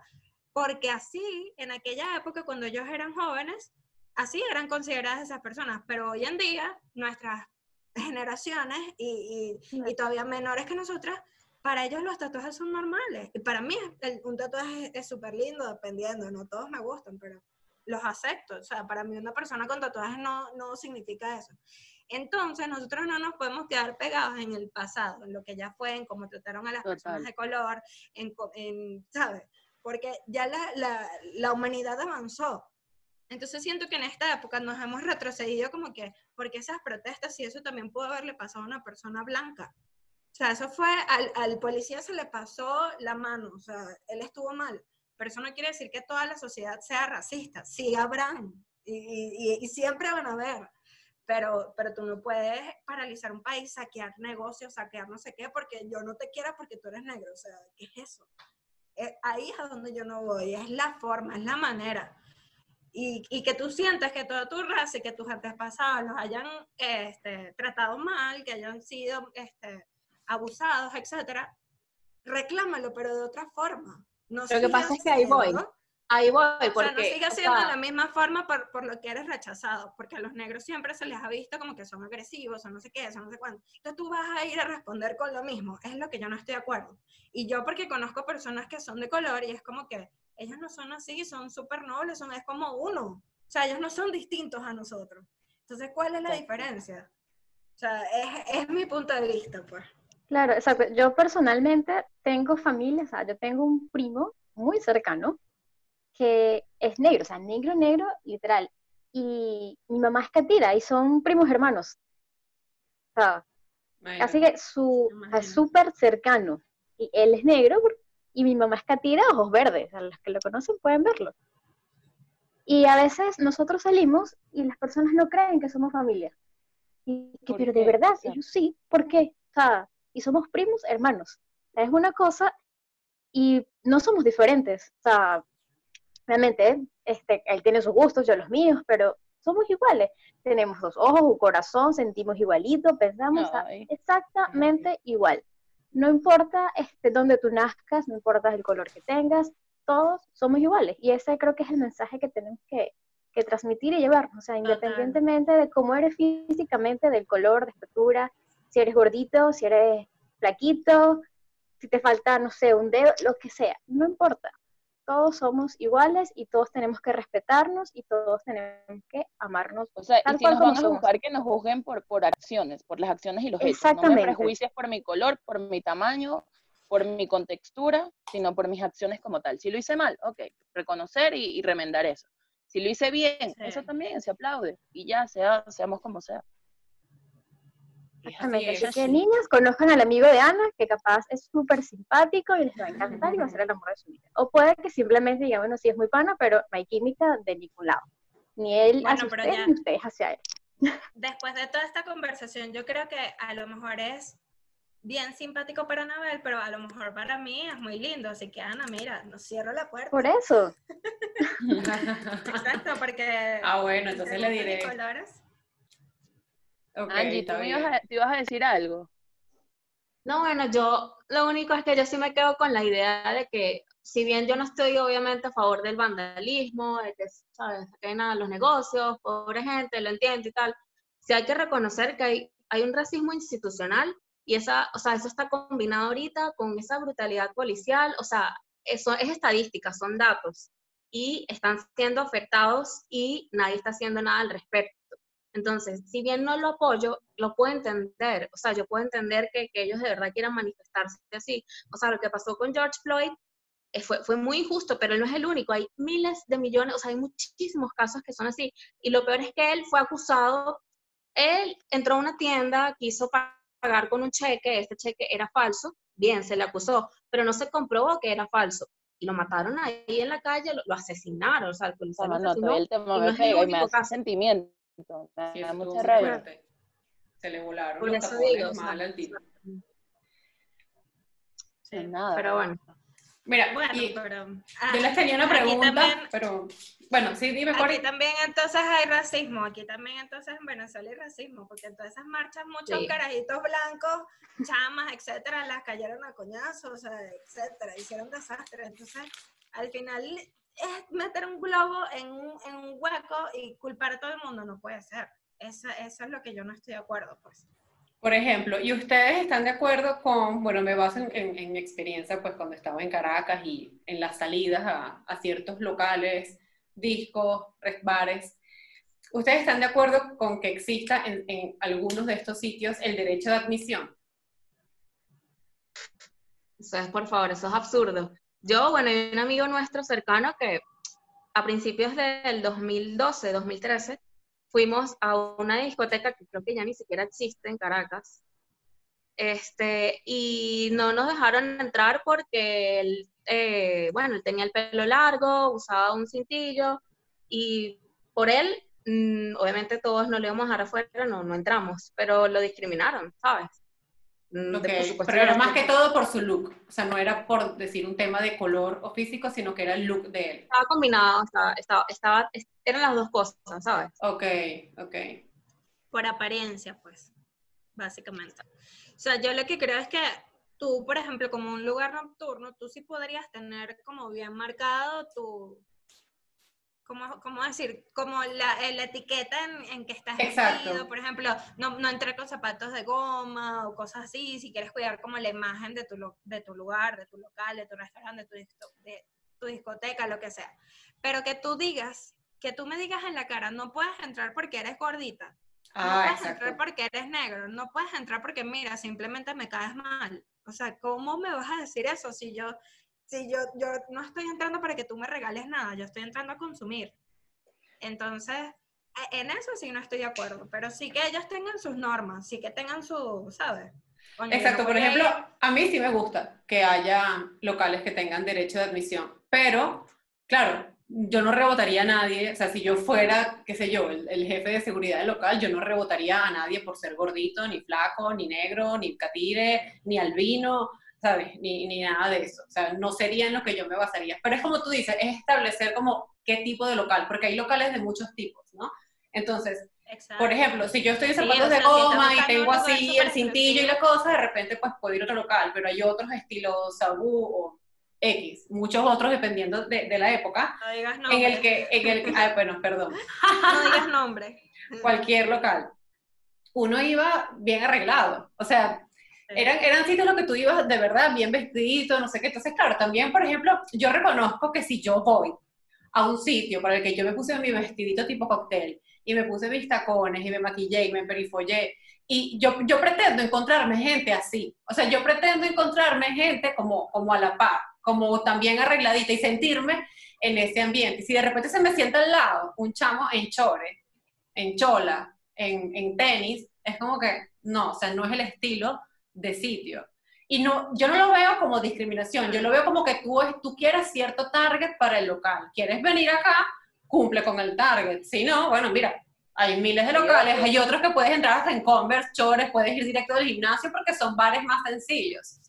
porque así, en aquella época, cuando ellos eran jóvenes, así eran consideradas esas personas, pero hoy en día, nuestras generaciones y, y- y todavía menores que nosotras, para ellos los tatuajes son normales. Y para mí el- un tatuaje es súper lindo, dependiendo, no todos me gustan, pero los acepto. O sea, para mí una persona con tatuajes no, no significa eso. Entonces, nosotros no nos podemos quedar pegados en el pasado, en lo que ya fue, en cómo trataron a las personas Total. de color, en, en ¿sabes? Porque ya la, la, la humanidad avanzó. Entonces siento que en esta época nos hemos retrocedido como que, porque esas protestas y eso también pudo haberle pasado a una persona blanca. O sea, eso fue, al, al policía se le pasó la mano, o sea, él estuvo mal. Pero eso no quiere decir que toda la sociedad sea racista. Sí habrán, y, siempre van a haber. Pero, pero tú no puedes paralizar un país, saquear negocios, saquear no sé qué, porque yo no te quiera porque tú eres negro. O sea, ¿qué es eso? Eh, ahí es a donde yo no voy, es la forma, es la manera. Y, y que tú sientas que toda tu raza y que tus antepasados los hayan este, tratado mal, que hayan sido este, abusados, etcétera, reclámalo, pero de otra forma. No Lo que pasa es que ahí voy, Ahí voy, o sea, porque... no sigas siendo de la misma forma por, por lo que eres rechazado, porque a los negros siempre se les ha visto como que son agresivos, o no sé qué, son no sé cuánto. Entonces tú vas a ir a responder con lo mismo, es lo que yo no estoy de acuerdo. Y yo porque conozco personas que son de color y es como que ellos no son así, son súper nobles, son, es como uno. O sea, ellos no son distintos a nosotros. Entonces, ¿cuál es la Exacto. diferencia? O sea, es, es mi punto de vista, pues. Claro, exacto. Yo personalmente tengo familia, o sea, yo tengo un primo muy cercano que es negro, o sea, negro, negro, literal. Y mi mamá es catira y son primos hermanos. O sea, así que su, o sea, es súper cercano. Y él es negro y mi mamá es catira, ojos verdes. A los que lo conocen pueden verlo. Y a veces nosotros salimos y las personas no creen que somos familia. Y que, ¿Por pero de qué? verdad, O sea- y yo sí, ¿por qué? O sea, y somos primos hermanos. Es una cosa y no somos diferentes. O sea, realmente, este, él tiene sus gustos, yo los míos, pero somos iguales. Tenemos dos ojos, un corazón, sentimos igualito, pensamos sea, Ay. exactamente igual. No importa este, dónde tú nazcas, no importa el color que tengas, todos somos iguales. Y ese creo que es el mensaje que tenemos que, que transmitir y llevarnos. O sea, independientemente de cómo eres físicamente, del color, de estatura, si eres gordito, si eres flaquito, si te falta, no sé, un dedo, lo que sea, no importa. Todos somos iguales y todos tenemos que respetarnos y todos tenemos que amarnos. O sea, y si cual nos van a juzgar, que nos juzguen por, por acciones, por las acciones y los hechos. No me Exactamente. prejuicies por mi color, por mi tamaño, por mi contextura, sino por mis acciones como tal. Si lo hice mal, ok, reconocer y, y remendar eso. Si lo hice bien, Sí. eso también se aplaude. Y ya, sea, seamos como sea. Exactamente. es. Así que niñas, conozcan al amigo de Ana, que capaz es súper simpático y les va a encantar y va a ser el amor de su vida. O puede que simplemente digan, bueno, sí es muy pana, pero no hay química de ningún lado. Ni él Bueno, hacia pero ustedes, ya- ni ustedes hacia él. Después de toda esta conversación, yo creo que a lo mejor es bien simpático para Anabel, pero a lo mejor para mí es muy lindo. Así que, Ana, mira, nos cierro la puerta. Por eso. Exacto, porque... ah, bueno, entonces le diré. colores. Ok, Angie, ¿tú me ibas a, te ibas a decir algo? No, bueno, yo lo único es que yo sí me quedo con la idea de que, si bien yo no estoy obviamente a favor del vandalismo, de que, ¿sabes?, saquen a los negocios, pobre gente, lo entiendo y tal, sí hay que reconocer que hay, hay un racismo institucional y esa, o sea, eso está combinado ahorita con esa brutalidad policial, o sea, eso es estadística, son datos y están siendo afectados y nadie está haciendo nada al respecto. Entonces, si bien no lo apoyo, lo puedo entender. O sea, yo puedo entender que, que ellos de verdad quieran manifestarse así. O sea, lo que pasó con George Floyd eh, fue, fue muy injusto, pero él no es el único, hay miles de millones, o sea, hay muchísimos casos que son así. Y lo peor es que él fue acusado, él entró a una tienda, quiso pagar con un cheque, este cheque era falso, bien, se le acusó, pero no se comprobó que era falso. Y lo mataron ahí en la calle, lo, asesinaron, o sea, el policía lo asesinó, y sentimiento, me da mucha rabia. Se le volaron Por los eso digo, mal al tipo. Sí, nada. Pero bueno, Mira, Bueno, y pero... yo ah, les tenía una pregunta, también- pero bueno, sí, dime, Cori. Aquí también entonces hay racismo, aquí también entonces en Venezuela hay racismo, porque en todas esas marchas muchos Sí. carajitos blancos, chamas, etcétera, las cayeron a coñazos, o sea, etcétera, hicieron desastre. Entonces, al final es meter un globo en un, en un hueco y culpar a todo el mundo, no puede ser. Eso, eso es lo que yo no estoy de acuerdo, pues. Por ejemplo, ¿y ustedes están de acuerdo con, bueno, me baso en, en- en mi experiencia, pues cuando estaba en Caracas y en las salidas a, a ciertos locales, discos, res- bares, ¿ustedes están de acuerdo con que exista en, en algunos de estos sitios el derecho de admisión? Eso es, por favor, eso es absurdo. Yo, bueno, hay un amigo nuestro cercano que a principios del 2012, 2013, fuimos a una discoteca que creo que ya ni siquiera existe en Caracas. Este, y no nos dejaron entrar porque él, eh, bueno, él tenía el pelo largo, usaba un cintillo, y por él, mm, obviamente todos no le íbamos a dejar afuera, no, no entramos, pero lo discriminaron, ¿sabes? Mm, de- Ok, por supuesto pero que era más que todo por su look, o sea, no era por decir un tema de color o físico, sino que era el look de él. estaba combinado, estaba, estaba, estaba- es- eran las dos cosas, ¿sabes? Ok, ok. por apariencia, pues, básicamente. O sea, yo lo que creo es que tú, por ejemplo, como un lugar nocturno, tú sí podrías tener como bien marcado tu, ¿cómo, cómo decir? Como la, eh, la etiqueta en, en que estás Exacto. vestido, por ejemplo, no, no entrar con zapatos de goma o cosas así, si quieres cuidar como la imagen de tu, de tu lugar, de tu local, de tu restaurante, de tu, de tu discoteca, lo que sea. Pero que tú digas, que tú me digas en la cara, no puedes entrar porque eres gordita, no Ah, puedes exacto. entrar porque eres negro, no puedes entrar porque, mira, simplemente me caes mal. O sea, ¿cómo me vas a decir eso si yo, si yo, yo no estoy entrando para que tú me regales nada, yo estoy entrando a consumir? Entonces, e- en eso sí no estoy de acuerdo, pero sí que ellos tengan sus normas, sí que tengan su, ¿sabes? Exacto, no por ejemplo, ir- a mí sí me gusta que haya locales que tengan derecho de admisión, pero, claro, yo no rebotaría a nadie, o sea, si yo fuera, qué sé yo, el, el jefe de seguridad del local, yo no rebotaría a nadie por ser gordito, ni flaco, ni negro, ni catire, ni albino, ¿sabes? Ni, ni nada de eso, o sea, no sería en lo que yo me basaría, pero es como tú dices, es establecer como qué tipo de local, porque hay locales de muchos tipos, ¿no? Entonces, Exacto. por ejemplo, si yo estoy en Sí, zapatos o de sea, si estás goma y buscando tengo así el cintillo y la cosa, de repente pues puedo ir a otro local, pero hay otros estilos Sabu o X, muchos otros dependiendo de, de la época, no digas en nombre. el que, en el que- ah, bueno, perdón, No digas nombre. cualquier local, uno iba bien arreglado, o sea, eran, eran sitios los que tú ibas de verdad bien vestidito, no sé qué, entonces claro, también, por ejemplo, yo reconozco que si yo voy a un sitio para el que yo me puse mi vestidito tipo cóctel, y me puse mis tacones, y me maquillé, y me perifollé, y yo, yo pretendo encontrarme gente así, o sea, yo pretendo encontrarme gente como, como a la par, como también arregladita, y sentirme en ese ambiente. Y si de repente se me sienta al lado un chamo en chores, en chola, en, en tenis, es como que no, o sea, no es el estilo de sitio. Y no, yo no lo veo como discriminación, yo lo veo como que tú, tú quieres cierto target para el local. Quieres venir acá, cumple con el target. Si no, bueno, mira, hay miles de locales, hay otros que puedes entrar hasta en Converse, chores, puedes ir directo del gimnasio porque son bares más sencillos.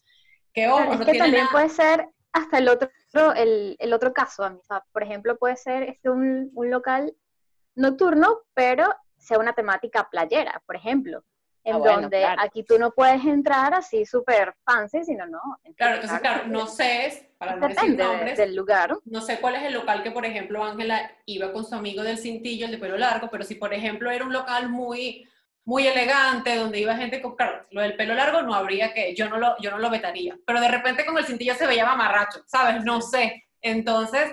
Que ojo, es no que también nada- puede ser hasta el otro, el, el otro caso, o sea, por ejemplo, puede ser este un, un local nocturno, pero sea una temática playera, por ejemplo, en Ah, bueno, donde claro. aquí tú no puedes entrar así súper fancy, sino no. Claro, entonces, claro, no sé, para no decir nombres, del lugar. no sé cuál es el local que, por ejemplo, Ángela iba con su amigo del cintillo, el de pelo largo, pero si, por ejemplo, era un local muy, muy elegante, donde iba gente con, claro, lo del pelo largo no habría que, yo no lo, yo no lo vetaría, pero de repente con el cintillo se veía mamarracho, ¿sabes? No sé. Entonces,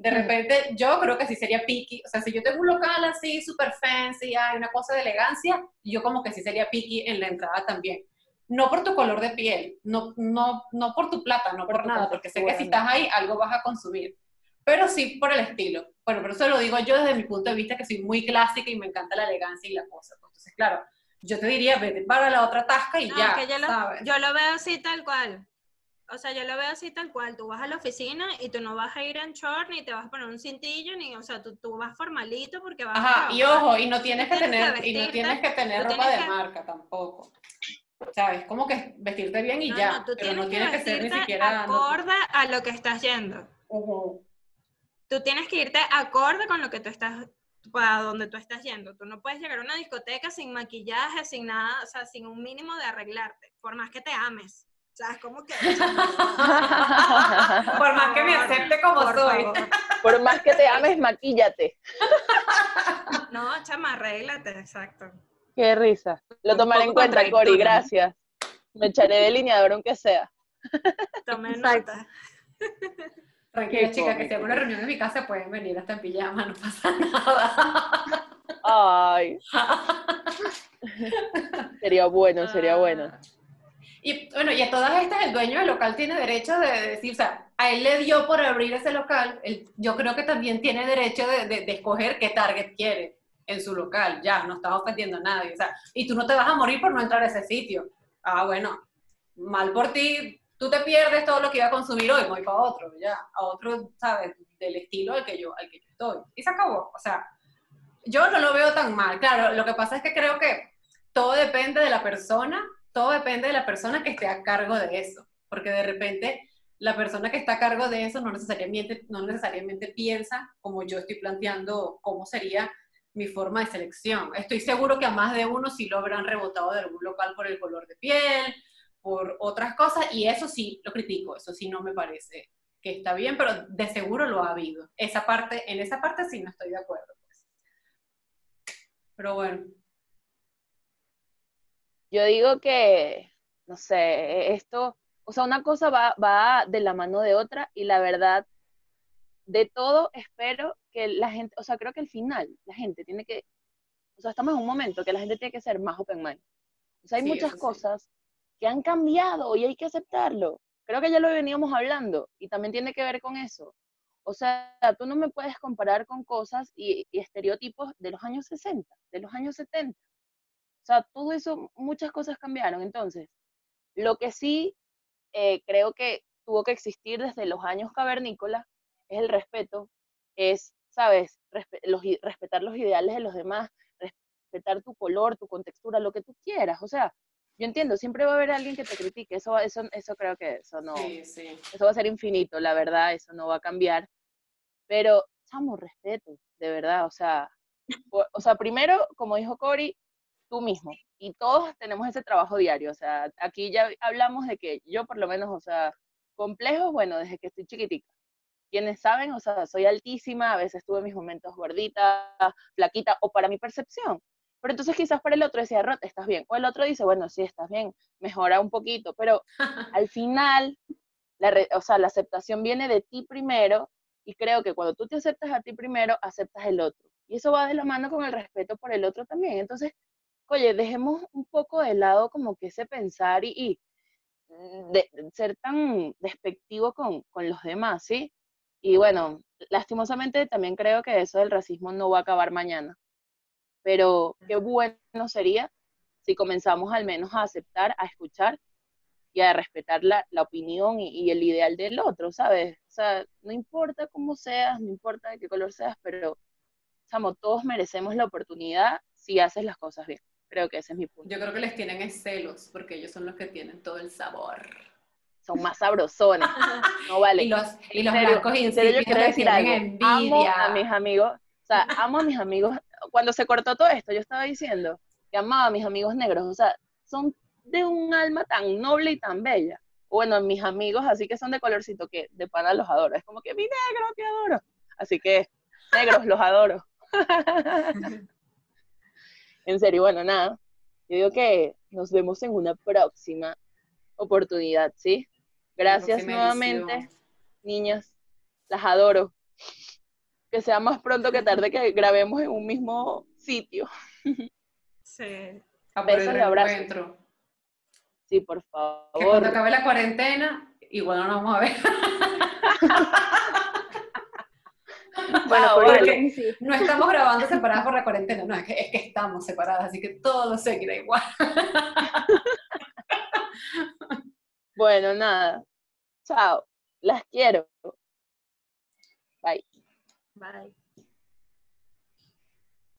de repente, yo creo que sí sería picky, o sea, si yo tengo un local así, súper fancy, hay una cosa de elegancia, yo como que sí sería picky en la entrada también. no por tu color de piel, no, no, no por tu plata, no por, nada, porque sé que si estás ahí algo vas a consumir, pero sí por el estilo. Bueno, pero eso lo digo yo desde mi punto de vista que soy muy clásica y me encanta la elegancia y la cosa. Entonces, claro, yo te diría, vete para la otra tasca y No, ya, que yo lo, ¿sabes? yo lo veo así tal cual. O sea, yo lo veo así tal cual. Tú vas a la oficina y tú no vas a ir en short, ni te vas a poner un cintillo, ni, o sea, tú, tú vas formalito porque vas a Ajá, y trabajar. ojo, y no tienes que tienes que tener, y no tienes que tener ropa tienes de que- marca tampoco. ¿Sabes? Como que vestirte bien y No, ya, no, tú pero no tienes tienes que, ser ni siquiera... acorde a lo que estás yendo. Tú tienes que irte acorde con lo que tú estás, para donde tú estás yendo. Tú no puedes llegar a una discoteca sin maquillaje, sin nada, o sea, sin un mínimo de arreglarte, por más que te ames. O sea, es como que... Por más que me acepte como Por soy. favor. Por más que te ames, maquíllate. No, chama, arréglate, exacto. Qué risa. Lo tomaré en cuenta, Cori, gracias. Me echaré delineador aunque sea. Tome Exacto. nota. Tranquila, Qué chica, que si hay una reunión en mi casa pueden venir hasta en pijama, no pasa nada. Ay, sería bueno, sería bueno. Y bueno, y a todas estas el dueño del local tiene derecho de decir, o sea, a él le dio por abrir ese local, él- yo creo que también tiene derecho de, de- de escoger qué target quiere en su local, ya, no estás ofendiendo a nadie, o sea, y tú no te vas a morir por no entrar a ese sitio. Ah, bueno, mal por ti, tú te pierdes todo lo que iba a consumir hoy, voy para otro, ya, a otro, ¿sabes? Del estilo al que yo, al que yo estoy. Y se acabó, o sea, yo no lo veo tan mal. Claro, lo que pasa es que creo que todo depende de la persona, todo depende de la persona que esté a cargo de eso, porque de repente la persona que está a cargo de eso no necesariamente, no necesariamente piensa como yo estoy planteando cómo sería mi forma de selección. Estoy seguro que a más de uno sí lo habrán rebotado de algún local por el color de piel, por otras cosas, y eso sí lo critico, eso sí no me parece que está bien, pero de seguro lo ha habido. Esa parte, en esa parte sí no estoy de acuerdo. pues. Pero bueno. Yo digo que, no sé, esto, o sea, una cosa va, va de la mano de otra y la verdad, de todo espero que la gente, o sea, creo que al final la gente tiene que, o sea, estamos en un momento que la gente tiene que ser más open mind. O sea, hay Sí, muchas sí. cosas que han cambiado y hay que aceptarlo. Creo que ya lo veníamos hablando y también tiene que ver con eso. O sea, tú no me puedes comparar con cosas y, y estereotipos de los años 60, de los años 70. O sea, todo eso, muchas cosas cambiaron. Entonces, lo que sí eh, creo que tuvo que existir desde los años cavernícolas es el respeto, es, ¿sabes? Respe- los respetar los ideales de los demás, respetar tu color, tu contextura, lo que tú quieras. O sea, yo entiendo, siempre va a haber alguien que te critique. Eso, eso, eso creo que eso no, Sí, sí. eso va a ser infinito, la verdad, eso no va a cambiar. Pero, chamo, respeto, de verdad, o sea, o, o sea, primero, como dijo Cory, tú mismo. Y todos tenemos ese trabajo diario, o sea, aquí ya hablamos de que yo por lo menos, o sea, complejos, bueno, desde que estoy chiquitica. Quienes saben, o sea, soy altísima, a veces tuve mis momentos gordita, flaquita, o para mi percepción. Pero entonces quizás para el otro decía, Rod, estás bien. O el otro dice, bueno, sí, estás bien, mejora un poquito. Pero al final, la, re- o sea, la aceptación viene de ti primero y creo que cuando tú te aceptas a ti primero, aceptas el otro. Y eso va de la mano con el respeto por el otro también. Entonces, oye, dejemos un poco de lado como que ese pensar y, y de, de ser tan despectivo con, con los demás, ¿sí? Y bueno, lastimosamente también creo que eso del racismo no va a acabar mañana. Pero qué bueno sería si comenzamos al menos a aceptar, a escuchar y a respetar la, la opinión y, y el ideal del otro, ¿sabes? O sea, no importa cómo seas, no importa de qué color seas, pero, chamo, todos merecemos la oportunidad si haces las cosas bien. Creo que ese es mi punto. Yo creo que les tienen es celos, porque ellos son los que tienen todo el sabor. Son más sabrosones, no vale. Y los, y los blancos yo quiero decir algo. Amo envidia. a mis amigos, o sea, amo a mis amigos. Cuando se cortó todo esto, yo estaba diciendo que amaba a mis amigos negros, o sea, son de un alma tan noble y tan bella. Bueno, mis amigos, así que son de colorcito, que de pana los adoro. Es como que mi negro, te adoro. Así que, negros, los adoro. en serio, bueno, nada. Yo digo que nos vemos en una próxima oportunidad, ¿sí? Gracias nuevamente, edición. niñas. Las adoro. Que sea más pronto que tarde que grabemos en un mismo sitio. Sí. A por el Besos y abrazos. reencuentro. Sí, por Que cuando favor. acabe la cuarentena, igual no nos vamos a ver. Bueno, Ah, vale. ahí sí. No estamos grabando separadas por la cuarentena, no, es que, es que estamos separadas, así que todo seguirá igual. Bueno, nada. Chao. Las quiero. Bye. Bye.